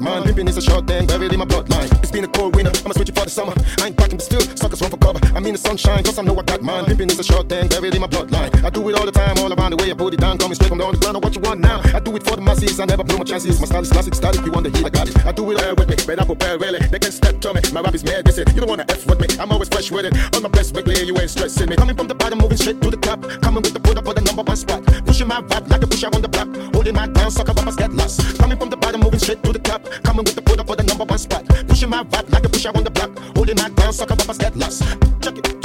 man. Living is a short thing buried in my bloodline. It's been a cold winter, I'ma switch it for the summer. I ain't packing, but still, suckers run for cover. I mean the sunshine, cause I know I got mine. Pimping is a short thing buried in my bloodline. I do it all the time, all around the way I put it down. Coming straight from the underground, I what you want now. I do it for the masses, I never blow my chances. My style is classic, style if you want the heat, I got it. I do it all with me, I prepare really. They can step to me, my rap is mad, this it. You don't wanna F with me, I'm always fresh with it. On my best weekly, you ain't stressing me. Coming from the bottom, moving straight to the top. Coming with the put up for the number one spot. Pushing my rap like a push out on the block. Holding my down, sucker rappers get lost. Coming from the bottom, moving straight to the top. Coming with the put up for the number one spot. Pushing my rap like a push out on the block. Holding my down, sucker rappers get lost. Check it,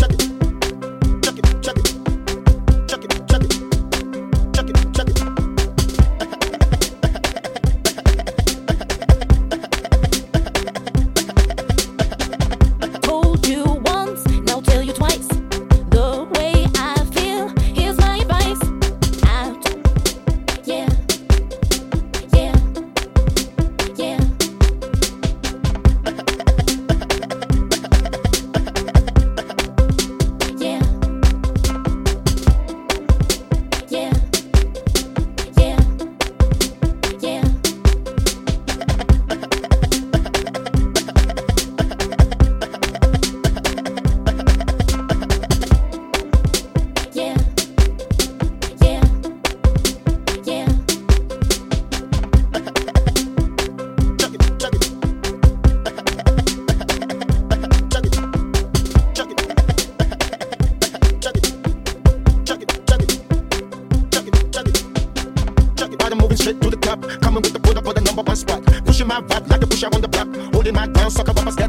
sucker rappers get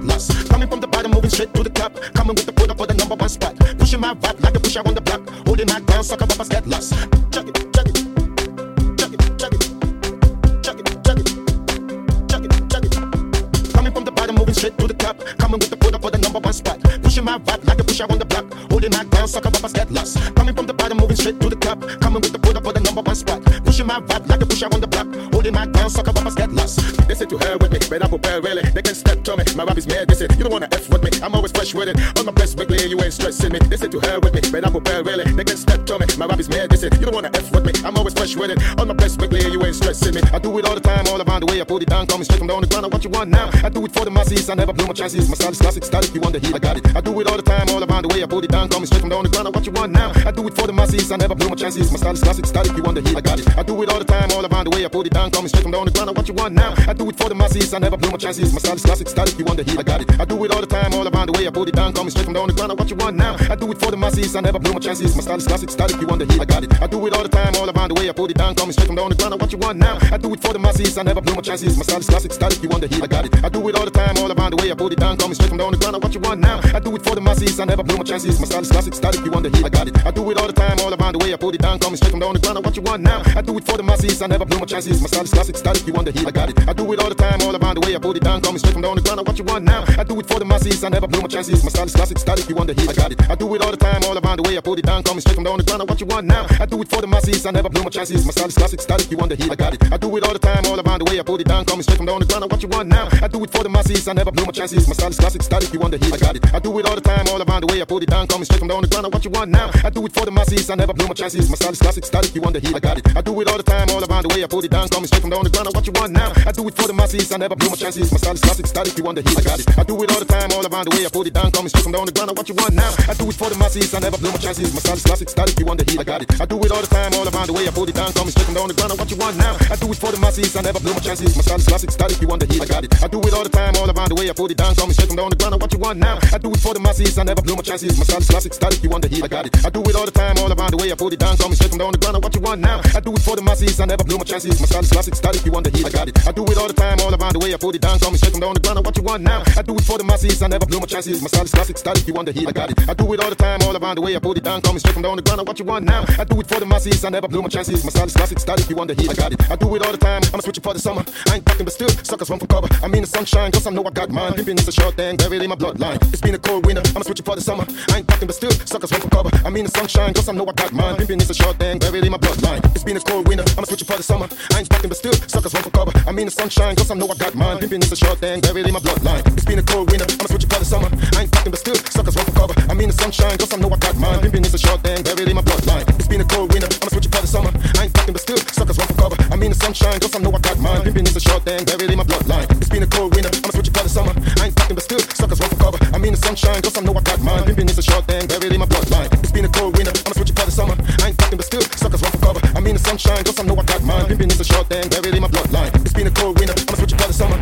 with it. On my best weekly, you ain't stressing me. Say to hell with me, but I prepare really. They can step to me. My rap is mad, say you don't wanna F with me. I'm always fresh with it. On my best weekly, you ain't stressing me. I do it all the time, all around the way I put it down. Coming straight from the underground, I what you want now. I do it for the masses, I never blow my chances. My style is classic, if you want the heat, I got it. I do it all the time, all around the way I put it down. Coming straight from the underground, I what you want now. I do it for the masses, I never blow my chances. My style is classic, if you want the heat, I got it. I do it all the time, all around the way I put it down. Coming straight from the underground, I what you want now. I do it for the masses, I never blow my chances. My style is classic, if you want the heat, I got it. I do it all the time, all around the way I put it down. Coming straight from the underground, I what you want now. I do it for the masses, I never blow my chances. My style is classic, if you want the heat, I got it. I do it all the time, all around the way I put it down. Coming straight from the underground, I what you want now. I do it for the masses, I never blow my chances. My style is classic, if you want the heat, I got it. I do it all the time, all around the way I put it down. Coming straight from the underground, I what you want now. I do it for the masses, I never blow my chances. My style is classic, if you want the heat, I got it. I do it all the time, all around the way I put it down. Coming straight from the underground, what you want now. I do it for the masses, I never blow my chances. My style is classic, if you want the heat, I got it. I do it all the time, all around the way I put it down. Coming straight from the underground, what you want now. I do it for the masses, I never blow my chances. My style is classic, if you want the heat, I got it. I do it all the time, all around the way I put it down. Coming straight from the underground, I what you want now. I do it for the masses, I never blow my chances. My style is classic, if you want the heat, I got it. I do it all the time, all around the way I put it down. Coming straight from the underground, I what you want now. I do it for the masses, I never blow my chances. My style is classic, if you want the heat, I got it. I do it all the time, all around the way I put it down. Coming straight from the underground, I what you want now. I do it for the masses, I never blow my chances. My style is classic, if you want the heat, I got it. I do it all the time, all around the way I put it down. Coming straight from the underground, I what you want now. I do it for the masses, I never blow my chances. My style is classic, if you want the heat, I got it. I do it all the time, all around the way I put it down. Coming straight from the underground, I what you want now. I do it for the masses, I never blow my chances. My style is classic, if you want the heat, I got it. I do it all the time, all around the way I put it down. Coming straight from the underground, I what you want now. I do it for the masses, I never blow my chances. My style is classic, if you want the heat, I got it. I do it all the time, all around the way I put it down. Coming straight from the underground, I what you want now. I do it for the masses, I never blow my chances. My style is classic, if you want the heat, I got it. I do it all the time, all around the way I put it down. Coming straight from the underground, I what you want now. I do it for the masses, I never blow my chances. My style is classic, if you want the heat, I got it. I do it all the time, all around the way I put it down. Coming straight from the underground, I what you want now. I do it for the masses, I never blow my chances. My is classic, style if you want the heat, I got it. I do it all the time, all around the way I put it down. Coming straight from the underground, I what you want now. I do it for the masses, I never blow my chances. My style is classic, style if you want the heat, I got it. I do it all the time, I'ma switch it for the summer. I ain't packing, but still, suckers run for cover. I mean the sunshine, cause I know I got mine. Pimping is a short thing, buried in my bloodline. It's been a cold winter, I'ma switch it for the summer. I ain't packing, but still, suckers run for cover. I mean the sunshine, cause I know I got mine. Pimping is a short thing, buried in my bloodline. It's been a cold winter, I'ma switch it for the summer. I ain't packing, but still, suckers run for cover. I mean the sunshine, cause I know I got mine. Pimping is a short thing, buried in my bloodline. It's been a cold winter, I'ma switch it for the summer. I ain't packing, but still, suckers run for cover. I mean the sunshine, cause I know I got mine. Pimping is a short thing, buried in my bloodline. It's been a cold winter, I'ma switch it for the summer. I ain't packing, but still, suckers run for cover. I mean the sunshine, cause I know I got mine. Pimping is a short thing, buried in my bloodline. It's been a cold winter. I'ma switch it for the summer. I ain't fucking, but still, suckers run for cover. I mean the sunshine, cause I know I got mine. Pimpin' is a short thing, buried in my bloodline. It's been a cold winter. I'ma switch it for the summer. I ain't fucking, but still, suckers run for cover. I mean the sunshine, cause I know I got mine. Pimpin' is a short thing, buried in my bloodline. It's been a cold winter. I'ma switch it for the summer.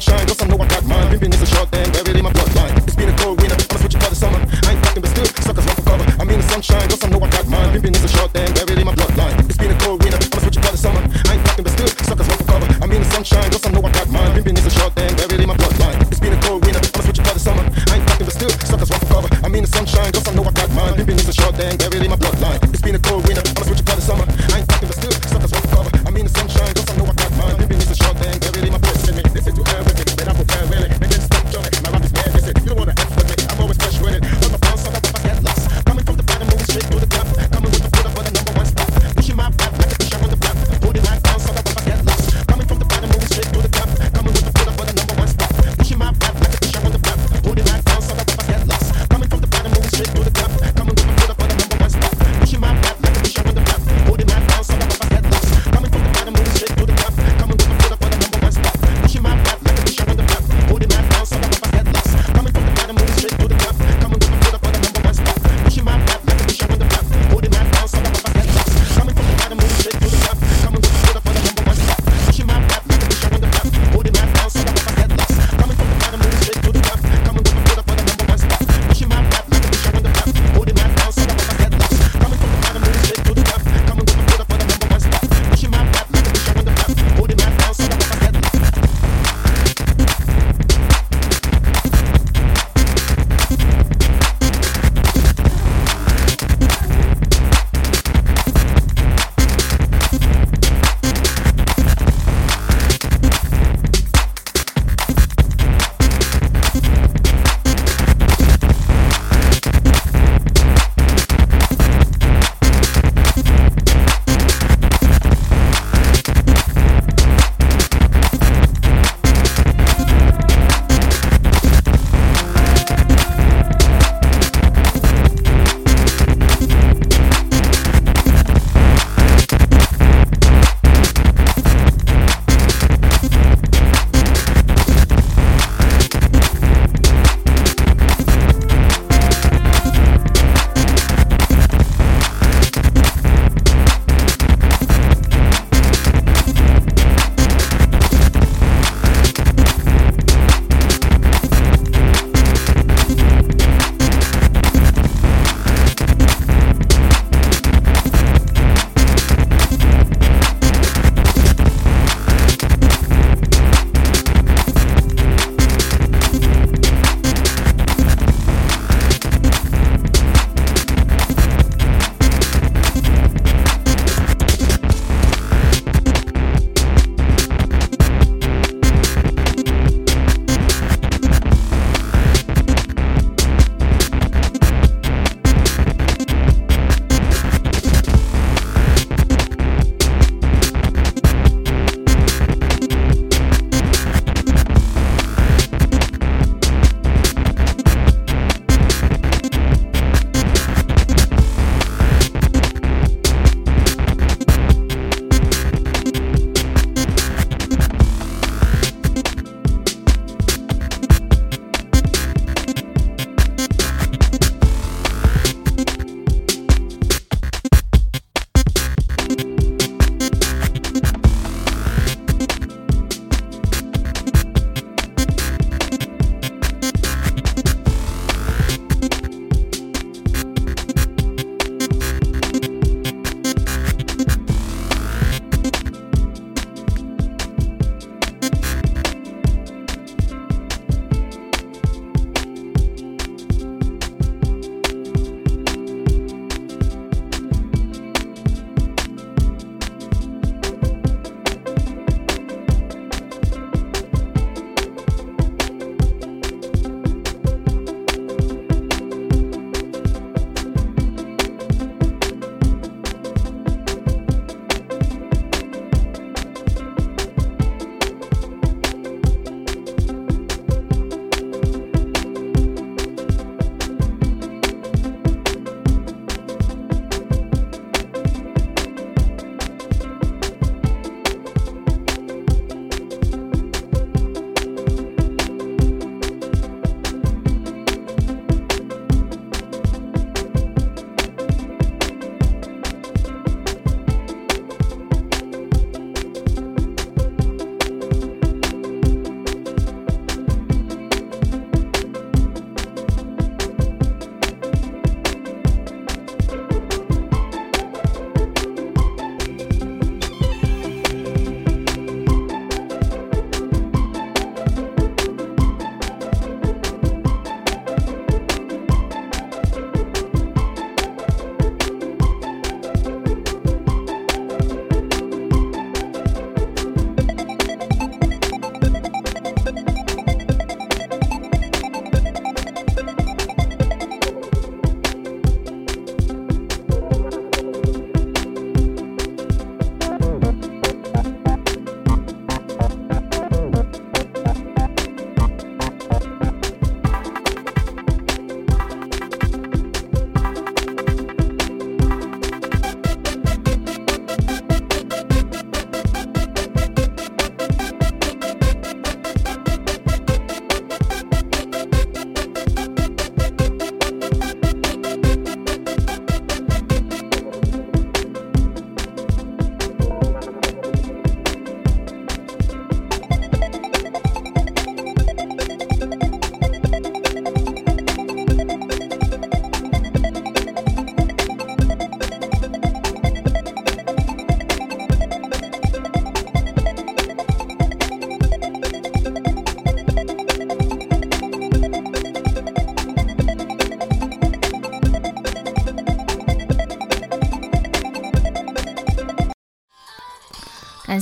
Sunshine, cause I know I got mine. Pimpin' is a short thing, buried in my bloodline. It's been a cold winter. I'ma switch it for the summer. I ain't fucking, but still, suckers run for cover. I'm mean the sunshine, cause I know I got mine. Pimpin' is a short thing, buried in my bloodline. It's been a cold winter. I'ma switch it for the summer. I ain't fucking, but still, suckers run for cover. I mean the sunshine, cause I know I got mine. Pimpin' is a short thing, buried in my bloodline. It's been a cold winter. I'ma switch it for the summer. I ain't fucking, but still, suckers run for cover. I mean the sunshine, cause I know I got mine. Pimpin' is a short thing, buried in my bloodline. It's been a cold winter.